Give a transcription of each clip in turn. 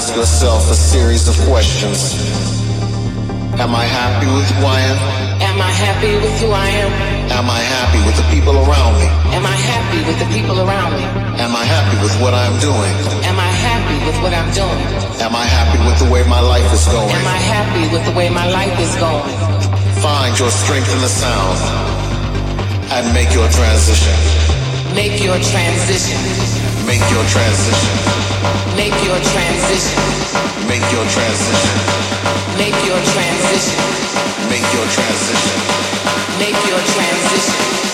ask yourself a series of questions. Am I happy with who I am? Am I happy with who I am? Am I happy with the people around me? Am I happy with the people around me? Am I happy with what I'm doing? Am I happy with what I'm doing? Am I happy with the way my life is going? Am I happy with the way my life is going? Find your strength in the sound and make your transition. Make your transition. Make your transition. Make your transition. Make your transition. Make your transition. Make your transition. Make your transition.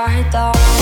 I thought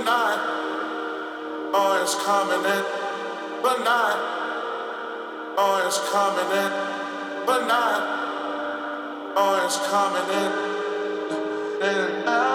but not. Oh, it's coming in, but not. Oh, it's coming in, but not. Oh, it's coming in, and